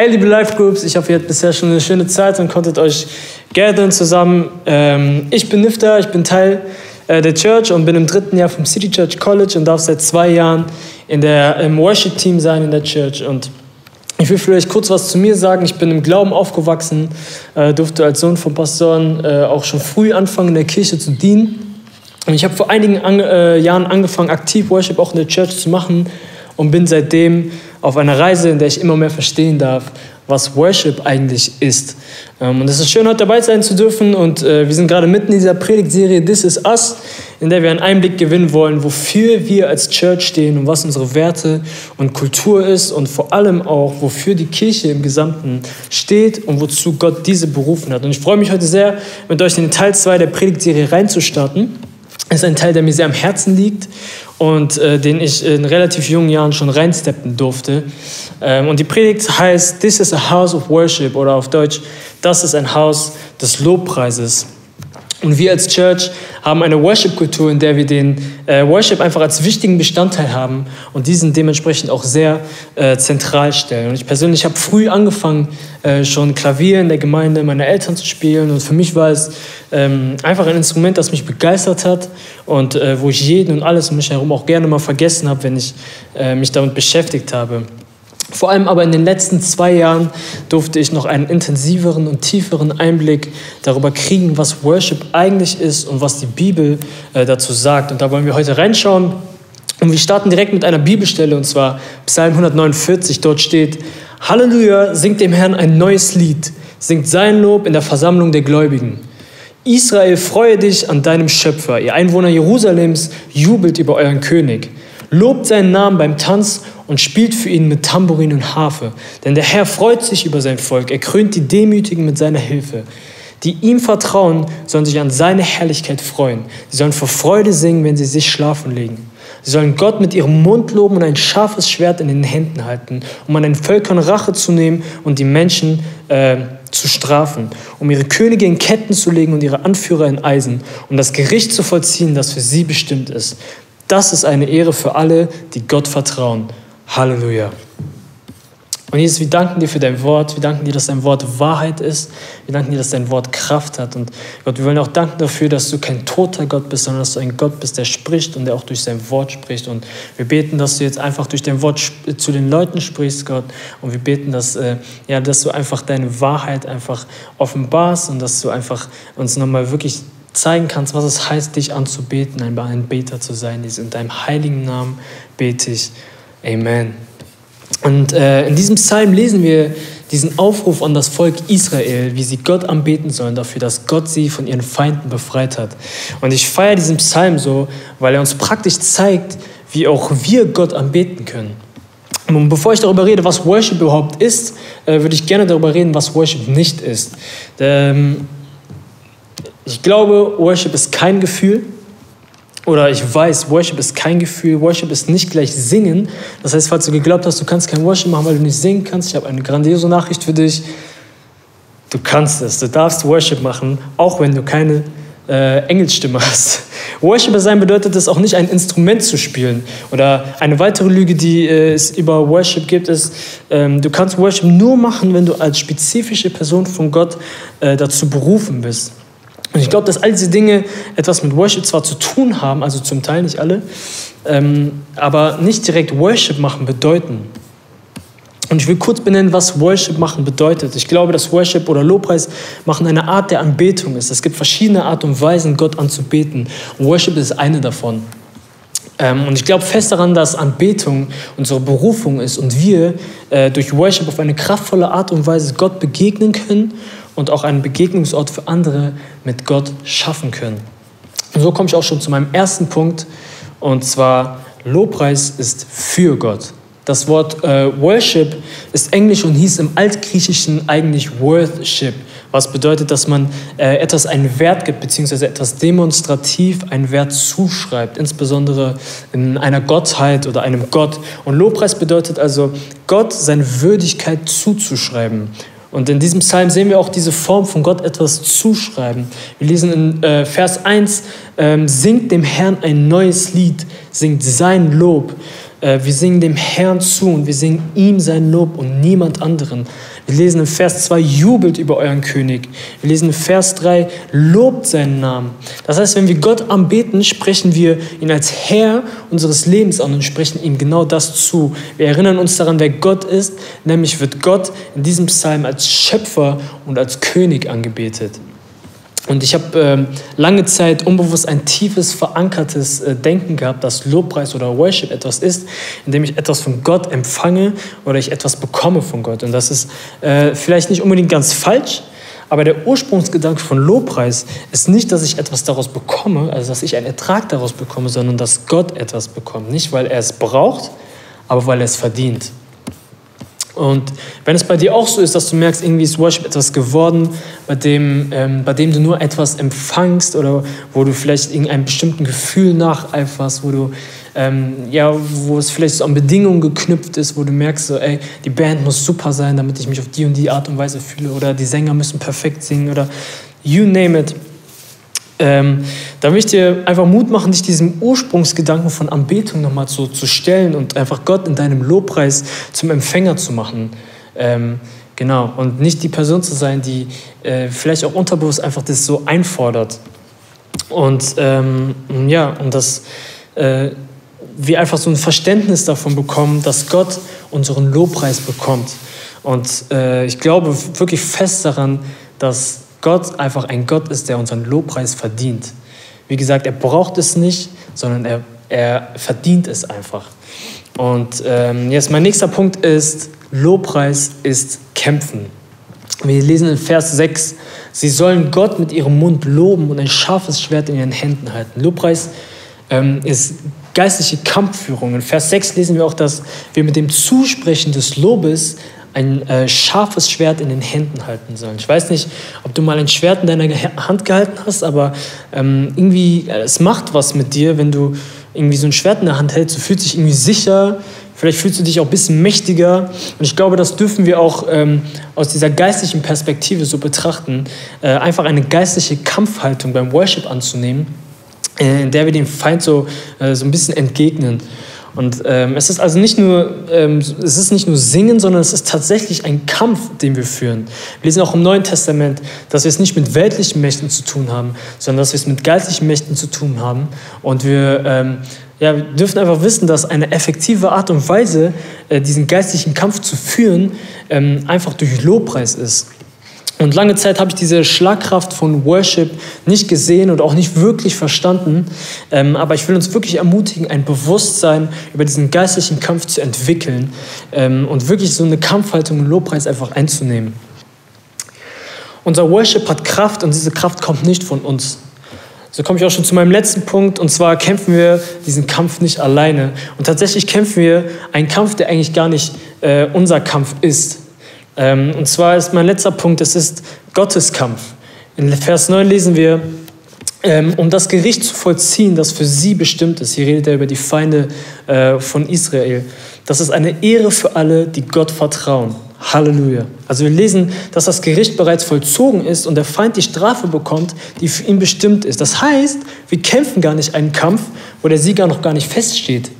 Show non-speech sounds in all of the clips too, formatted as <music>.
Hey liebe Live Groups, ich hoffe, ihr hattet bisher schon eine schöne Zeit und konntet euch gathern zusammen. Ähm, ich bin Nifter, ich bin Teil äh, der Church und bin im dritten Jahr vom City Church College und darf seit zwei Jahren in der, im Worship-Team sein in der Church. Und ich will vielleicht kurz was zu mir sagen. Ich bin im Glauben aufgewachsen, äh, durfte als Sohn von Pastoren äh, auch schon früh anfangen, in der Kirche zu dienen. Und ich habe vor einigen Jahren angefangen, aktiv Worship auch in der Church zu machen und bin seitdem auf einer Reise, in der ich immer mehr verstehen darf, was Worship eigentlich ist. Ähm, und es ist schön, heute dabei sein zu dürfen. Und äh, wir sind gerade mitten in dieser Predigtserie This is Us, in der wir einen Einblick gewinnen wollen, wofür wir als Church stehen und was unsere Werte und Kultur ist und vor allem auch, wofür die Kirche im Gesamten steht und wozu Gott diese berufen hat. Und ich freue mich heute sehr, mit euch in Teil 2 der Predigtserie reinzustarten. Ist ein Teil, der mir sehr am Herzen liegt und äh, den ich in relativ jungen Jahren schon reinsteppen durfte. Ähm, und die Predigt heißt This is a House of Worship oder auf Deutsch, das ist ein Haus des Lobpreises. Und wir als Church haben eine Worship-Kultur, in der wir den äh, Worship einfach als wichtigen Bestandteil haben und diesen dementsprechend auch sehr äh, zentral stellen. Und ich persönlich habe früh angefangen, äh, schon Klavier in der Gemeinde meiner Eltern zu spielen. Und für mich war es ähm, einfach ein Instrument, das mich begeistert hat und äh, wo ich jeden und alles um mich herum auch gerne mal vergessen habe, wenn ich äh, mich damit beschäftigt habe. Vor allem aber in den letzten zwei Jahren durfte ich noch einen intensiveren und tieferen Einblick darüber kriegen, was Worship eigentlich ist und was die Bibel äh, dazu sagt. Und da wollen wir heute reinschauen. Und wir starten direkt mit einer Bibelstelle, und zwar Psalm 149. Dort steht, Halleluja, singt dem Herrn ein neues Lied, singt sein Lob in der Versammlung der Gläubigen. Israel, freue dich an deinem Schöpfer. Ihr Einwohner Jerusalems, jubelt über euren König. Lobt seinen Namen beim Tanz und spielt für ihn mit Tambourin und Harfe. Denn der Herr freut sich über sein Volk. Er krönt die Demütigen mit seiner Hilfe. Die ihm vertrauen, sollen sich an seine Herrlichkeit freuen. Sie sollen vor Freude singen, wenn sie sich schlafen legen. Sie sollen Gott mit ihrem Mund loben und ein scharfes Schwert in den Händen halten, um an den Völkern Rache zu nehmen und die Menschen äh, zu strafen, um ihre Könige in Ketten zu legen und ihre Anführer in Eisen, um das Gericht zu vollziehen, das für sie bestimmt ist. Das ist eine Ehre für alle, die Gott vertrauen. Halleluja. Und Jesus, wir danken dir für dein Wort. Wir danken dir, dass dein Wort Wahrheit ist. Wir danken dir, dass dein Wort Kraft hat. Und Gott, wir wollen auch danken dafür, dass du kein toter Gott bist, sondern dass du ein Gott bist, der spricht und der auch durch sein Wort spricht. Und wir beten, dass du jetzt einfach durch dein Wort zu den Leuten sprichst, Gott. Und wir beten, dass, äh, ja, dass du einfach deine Wahrheit einfach offenbarst und dass du einfach uns nochmal wirklich zeigen kannst, was es heißt, dich anzubeten, ein Beter zu sein. In deinem heiligen Namen bete ich. Amen. Und äh, in diesem Psalm lesen wir diesen Aufruf an das Volk Israel, wie sie Gott anbeten sollen, dafür, dass Gott sie von ihren Feinden befreit hat. Und ich feiere diesen Psalm so, weil er uns praktisch zeigt, wie auch wir Gott anbeten können. Und bevor ich darüber rede, was Worship überhaupt ist, äh, würde ich gerne darüber reden, was Worship nicht ist. Ähm, ich glaube, Worship ist kein Gefühl. Oder ich weiß, Worship ist kein Gefühl, Worship ist nicht gleich Singen. Das heißt, falls du geglaubt hast, du kannst kein Worship machen, weil du nicht singen kannst, ich habe eine grandiose Nachricht für dich. Du kannst es, du darfst Worship machen, auch wenn du keine äh, Engelsstimme hast. Worshipper sein bedeutet es auch nicht, ein Instrument zu spielen. Oder eine weitere Lüge, die äh, es über Worship gibt, ist, ähm, du kannst Worship nur machen, wenn du als spezifische Person von Gott äh, dazu berufen bist. Und ich glaube, dass all diese Dinge etwas mit Worship zwar zu tun haben, also zum Teil nicht alle, ähm, aber nicht direkt Worship machen bedeuten. Und ich will kurz benennen, was Worship machen bedeutet. Ich glaube, dass Worship oder Lobpreis machen eine Art der Anbetung ist. Es gibt verschiedene Art und Weisen, Gott anzubeten. Und Worship ist eine davon. Ähm, und ich glaube fest daran, dass Anbetung unsere Berufung ist und wir äh, durch Worship auf eine kraftvolle Art und Weise Gott begegnen können und auch einen Begegnungsort für andere mit Gott schaffen können. Und so komme ich auch schon zu meinem ersten Punkt, und zwar Lobpreis ist für Gott. Das Wort äh, Worship ist englisch und hieß im Altgriechischen eigentlich Worship, was bedeutet, dass man äh, etwas einen Wert gibt, beziehungsweise etwas demonstrativ einen Wert zuschreibt, insbesondere in einer Gottheit oder einem Gott. Und Lobpreis bedeutet also, Gott seine Würdigkeit zuzuschreiben. Und in diesem Psalm sehen wir auch diese Form von Gott etwas zuschreiben. Wir lesen in äh, Vers 1, ähm, singt dem Herrn ein neues Lied, singt sein Lob. Äh, wir singen dem Herrn zu und wir singen ihm sein Lob und niemand anderen. Wir lesen in Vers 2, jubelt über euren König. Wir lesen in Vers 3, lobt seinen Namen. Das heißt, wenn wir Gott anbeten, sprechen wir ihn als Herr unseres Lebens an und sprechen ihm genau das zu. Wir erinnern uns daran, wer Gott ist, nämlich wird Gott in diesem Psalm als Schöpfer und als König angebetet. Und ich habe äh, lange Zeit unbewusst ein tiefes, verankertes äh, Denken gehabt, dass Lobpreis oder Worship etwas ist, indem ich etwas von Gott empfange oder ich etwas bekomme von Gott. Und das ist äh, vielleicht nicht unbedingt ganz falsch, aber der Ursprungsgedanke von Lobpreis ist nicht, dass ich etwas daraus bekomme, also dass ich einen Ertrag daraus bekomme, sondern dass Gott etwas bekommt. Nicht, weil er es braucht, aber weil er es verdient. Und wenn es bei dir auch so ist, dass du merkst, irgendwie ist Worship etwas geworden, bei dem, ähm, bei dem du nur etwas empfangst oder wo du vielleicht irgendeinem bestimmten Gefühl nacheiferst, wo du ähm, ja, wo es vielleicht so an Bedingungen geknüpft ist, wo du merkst, so, ey, die Band muss super sein, damit ich mich auf die und die Art und Weise fühle oder die Sänger müssen perfekt singen oder you name it. Ähm, da möchte ich dir einfach Mut machen, dich diesem Ursprungsgedanken von Anbetung nochmal zu, zu stellen und einfach Gott in deinem Lobpreis zum Empfänger zu machen. Ähm, genau, und nicht die Person zu sein, die äh, vielleicht auch unterbewusst einfach das so einfordert. Und ähm, ja, und dass äh, wir einfach so ein Verständnis davon bekommen, dass Gott unseren Lobpreis bekommt. Und äh, ich glaube wirklich fest daran, dass Gott einfach ein Gott ist, der unseren Lobpreis verdient. Wie gesagt, er braucht es nicht, sondern er, er verdient es einfach. Und ähm, jetzt mein nächster Punkt ist, Lobpreis ist Kämpfen. Wir lesen in Vers 6, sie sollen Gott mit ihrem Mund loben und ein scharfes Schwert in ihren Händen halten. Lobpreis ähm, ist geistliche Kampfführung. In Vers 6 lesen wir auch, dass wir mit dem Zusprechen des Lobes ein äh, scharfes Schwert in den Händen halten sollen. Ich weiß nicht, ob du mal ein Schwert in deiner Hand gehalten hast, aber ähm, irgendwie, äh, es macht was mit dir, wenn du irgendwie so ein Schwert in der Hand hältst. Du fühlst dich irgendwie sicher, vielleicht fühlst du dich auch ein bisschen mächtiger. Und ich glaube, das dürfen wir auch ähm, aus dieser geistlichen Perspektive so betrachten, äh, einfach eine geistliche Kampfhaltung beim Worship anzunehmen, äh, in der wir dem Feind so, äh, so ein bisschen entgegnen. Und ähm, es ist also nicht nur, ähm, es ist nicht nur Singen, sondern es ist tatsächlich ein Kampf, den wir führen. Wir lesen auch im Neuen Testament, dass wir es nicht mit weltlichen Mächten zu tun haben, sondern dass wir es mit geistlichen Mächten zu tun haben. Und wir, ähm, ja, wir dürfen einfach wissen, dass eine effektive Art und Weise, äh, diesen geistlichen Kampf zu führen, ähm, einfach durch Lobpreis ist. Und lange Zeit habe ich diese Schlagkraft von Worship nicht gesehen und auch nicht wirklich verstanden. Ähm, aber ich will uns wirklich ermutigen, ein Bewusstsein über diesen geistlichen Kampf zu entwickeln ähm, und wirklich so eine Kampfhaltung und Lobpreis einfach einzunehmen. Unser Worship hat Kraft und diese Kraft kommt nicht von uns. So komme ich auch schon zu meinem letzten Punkt und zwar kämpfen wir diesen Kampf nicht alleine. Und tatsächlich kämpfen wir einen Kampf, der eigentlich gar nicht äh, unser Kampf ist. Ähm, und zwar ist mein letzter Punkt, es ist Gotteskampf. In Vers 9 lesen wir, ähm, um das Gericht zu vollziehen, das für sie bestimmt ist. Hier redet er über die Feinde äh, von Israel. Das ist eine Ehre für alle, die Gott vertrauen. Halleluja. Also wir lesen, dass das Gericht bereits vollzogen ist und der Feind die Strafe bekommt, die für ihn bestimmt ist. Das heißt, wir kämpfen gar nicht einen Kampf, wo der Sieger noch gar nicht feststeht,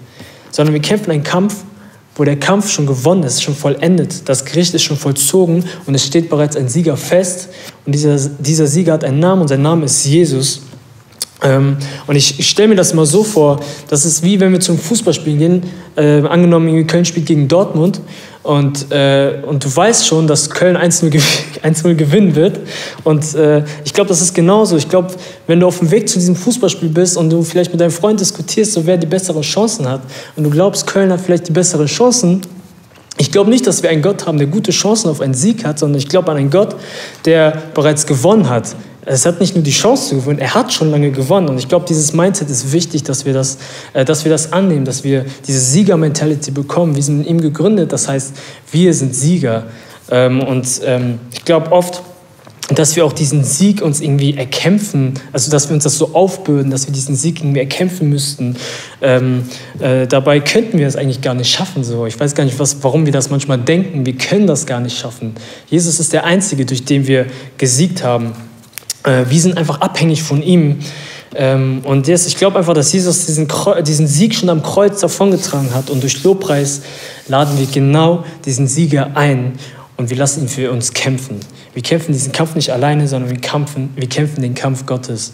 sondern wir kämpfen einen Kampf, wo der Kampf schon gewonnen ist, schon vollendet. Das Gericht ist schon vollzogen und es steht bereits ein Sieger fest. Und dieser, dieser Sieger hat einen Namen und sein Name ist Jesus. Ähm, und ich, ich stelle mir das mal so vor, das ist wie wenn wir zum Fußballspiel gehen, äh, angenommen Köln spielt gegen Dortmund und, äh, und du weißt schon, dass Köln 1-0 <laughs> gewinnen wird. Und äh, ich glaube, das ist genauso. Ich glaube, wenn du auf dem Weg zu diesem Fußballspiel bist und du vielleicht mit deinem Freund diskutierst, so wer die besseren Chancen hat und du glaubst, Köln hat vielleicht die besseren Chancen, ich glaube nicht, dass wir einen Gott haben, der gute Chancen auf einen Sieg hat, sondern ich glaube an einen Gott, der bereits gewonnen hat. Es hat nicht nur die Chance zu gewinnen, er hat schon lange gewonnen. Und ich glaube, dieses Mindset ist wichtig, dass wir das, äh, dass wir das annehmen, dass wir diese Sieger-Mentality bekommen. Wir sind in ihm gegründet, das heißt, wir sind Sieger. Ähm, und ähm, ich glaube, oft dass wir auch diesen Sieg uns irgendwie erkämpfen, also dass wir uns das so aufbürden, dass wir diesen Sieg irgendwie erkämpfen müssten. Ähm, äh, dabei könnten wir es eigentlich gar nicht schaffen. So. Ich weiß gar nicht, was, warum wir das manchmal denken. Wir können das gar nicht schaffen. Jesus ist der Einzige, durch den wir gesiegt haben. Äh, wir sind einfach abhängig von ihm. Ähm, und jetzt, ich glaube einfach, dass Jesus diesen, diesen Sieg schon am Kreuz davongetragen hat. Und durch Lobpreis laden wir genau diesen Sieger ein und wir lassen ihn für uns kämpfen. Wir kämpfen diesen Kampf nicht alleine, sondern wir kämpfen, wir kämpfen den Kampf Gottes.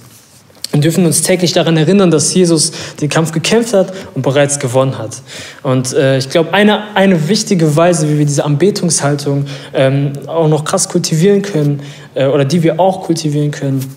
Und dürfen uns täglich daran erinnern, dass Jesus den Kampf gekämpft hat und bereits gewonnen hat. Und äh, ich glaube, eine, eine wichtige Weise, wie wir diese Anbetungshaltung ähm, auch noch krass kultivieren können, äh, oder die wir auch kultivieren können,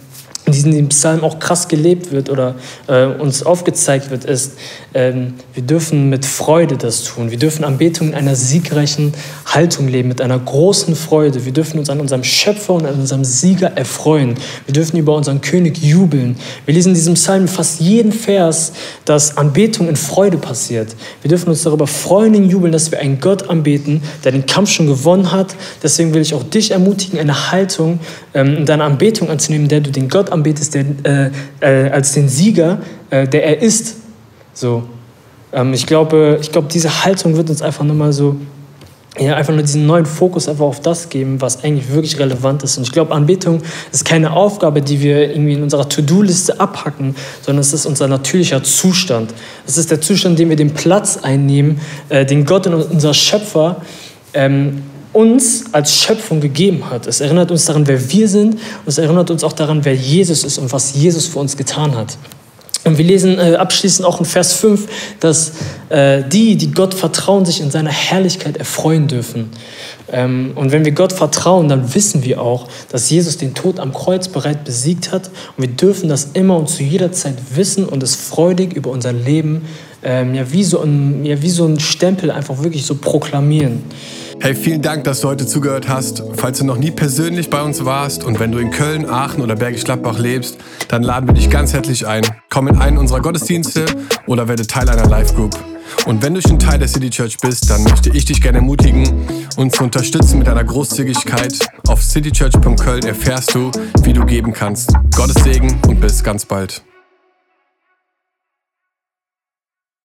in diesem Psalm auch krass gelebt wird oder äh, uns aufgezeigt wird, ist, ähm, wir dürfen mit Freude das tun. Wir dürfen Anbetung in einer siegreichen Haltung leben, mit einer großen Freude. Wir dürfen uns an unserem Schöpfer und an unserem Sieger erfreuen. Wir dürfen über unseren König jubeln. Wir lesen in diesem Psalm fast jeden Vers, dass Anbetung in Freude passiert. Wir dürfen uns darüber freuen und jubeln, dass wir einen Gott anbeten, der den Kampf schon gewonnen hat. Deswegen will ich auch dich ermutigen, eine Haltung ähm, in deiner Anbetung anzunehmen, der du den Gott anbetest, der, äh, äh, als den Sieger, äh, der er ist. So. Ähm, ich glaube, ich glaube, diese Haltung wird uns einfach nochmal so, ja, einfach nur diesen neuen Fokus einfach auf das geben, was eigentlich wirklich relevant ist. Und ich glaube, Anbetung ist keine Aufgabe, die wir irgendwie in unserer To-Do-Liste abhacken, sondern es ist unser natürlicher Zustand. Es ist der Zustand, den wir den Platz einnehmen, äh, den Gott und unser Schöpfer ähm, uns als Schöpfung gegeben hat. Es erinnert uns daran, wer wir sind und es erinnert uns auch daran, wer Jesus ist und was Jesus für uns getan hat. Und wir lesen äh, abschließend auch in Vers 5, dass äh, die, die Gott vertrauen, sich in seiner Herrlichkeit erfreuen dürfen. Ähm, und wenn wir Gott vertrauen, dann wissen wir auch, dass Jesus den Tod am Kreuz bereit besiegt hat. Und wir dürfen das immer und zu jeder Zeit wissen und es freudig über unser Leben, ähm, ja, wie so ein, ja, wie so ein Stempel einfach wirklich so proklamieren. Hey, vielen Dank, dass du heute zugehört hast. Falls du noch nie persönlich bei uns warst und wenn du in Köln, Aachen oder Bergisch Gladbach lebst, dann laden wir dich ganz herzlich ein. Komm in einen unserer Gottesdienste oder werde Teil einer Live-Group. Und wenn du schon Teil der City Church bist, dann möchte ich dich gerne ermutigen, uns zu unterstützen mit einer Großzügigkeit. Auf citychurch.köln erfährst du, wie du geben kannst. Gottes Segen und bis ganz bald.